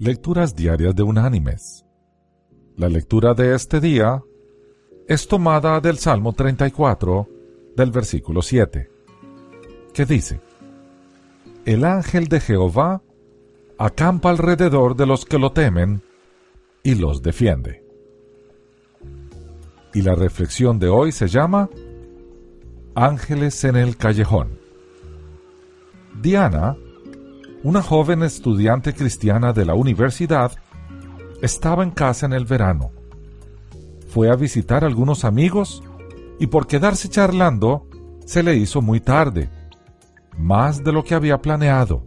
Lecturas Diarias de Unánimes. La lectura de este día es tomada del Salmo 34, del versículo 7, que dice, El ángel de Jehová acampa alrededor de los que lo temen y los defiende. Y la reflexión de hoy se llama Ángeles en el callejón. Diana una joven estudiante cristiana de la universidad, estaba en casa en el verano. Fue a visitar a algunos amigos y por quedarse charlando se le hizo muy tarde, más de lo que había planeado,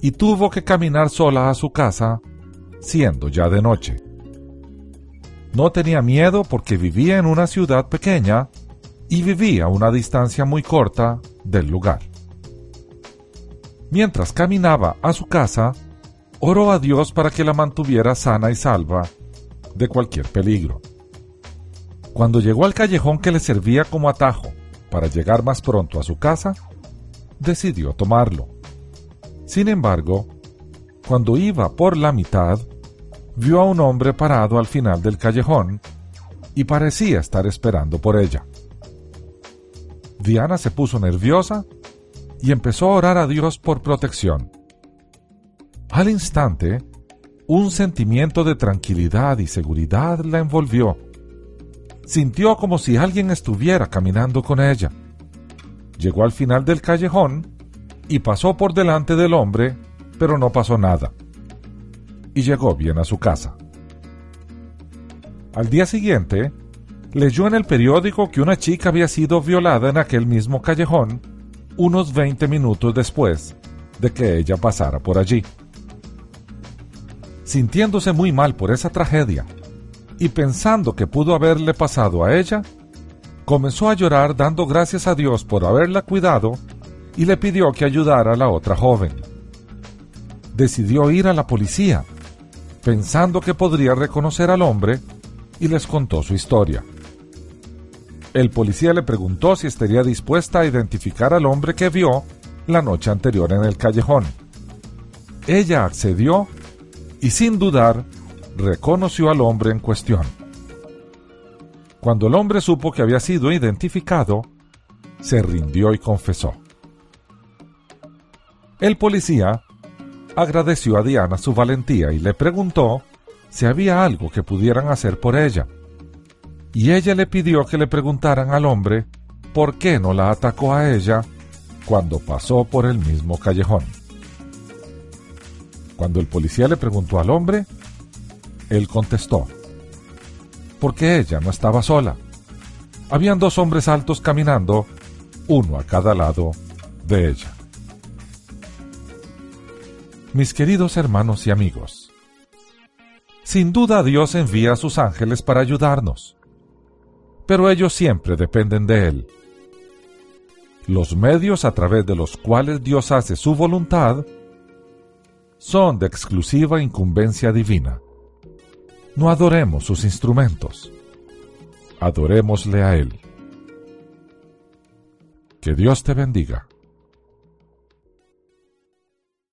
y tuvo que caminar sola a su casa, siendo ya de noche. No tenía miedo porque vivía en una ciudad pequeña y vivía a una distancia muy corta del lugar. Mientras caminaba a su casa, oró a Dios para que la mantuviera sana y salva de cualquier peligro. Cuando llegó al callejón que le servía como atajo para llegar más pronto a su casa, decidió tomarlo. Sin embargo, cuando iba por la mitad, vio a un hombre parado al final del callejón y parecía estar esperando por ella. Diana se puso nerviosa y empezó a orar a Dios por protección. Al instante, un sentimiento de tranquilidad y seguridad la envolvió. Sintió como si alguien estuviera caminando con ella. Llegó al final del callejón y pasó por delante del hombre, pero no pasó nada. Y llegó bien a su casa. Al día siguiente, leyó en el periódico que una chica había sido violada en aquel mismo callejón unos 20 minutos después de que ella pasara por allí. Sintiéndose muy mal por esa tragedia y pensando que pudo haberle pasado a ella, comenzó a llorar dando gracias a Dios por haberla cuidado y le pidió que ayudara a la otra joven. Decidió ir a la policía, pensando que podría reconocer al hombre, y les contó su historia. El policía le preguntó si estaría dispuesta a identificar al hombre que vio la noche anterior en el callejón. Ella accedió y sin dudar reconoció al hombre en cuestión. Cuando el hombre supo que había sido identificado, se rindió y confesó. El policía agradeció a Diana su valentía y le preguntó si había algo que pudieran hacer por ella y ella le pidió que le preguntaran al hombre por qué no la atacó a ella cuando pasó por el mismo callejón. Cuando el policía le preguntó al hombre, él contestó, porque ella no estaba sola. Habían dos hombres altos caminando, uno a cada lado de ella. Mis queridos hermanos y amigos, sin duda Dios envía a sus ángeles para ayudarnos pero ellos siempre dependen de Él. Los medios a través de los cuales Dios hace su voluntad son de exclusiva incumbencia divina. No adoremos sus instrumentos, adorémosle a Él. Que Dios te bendiga.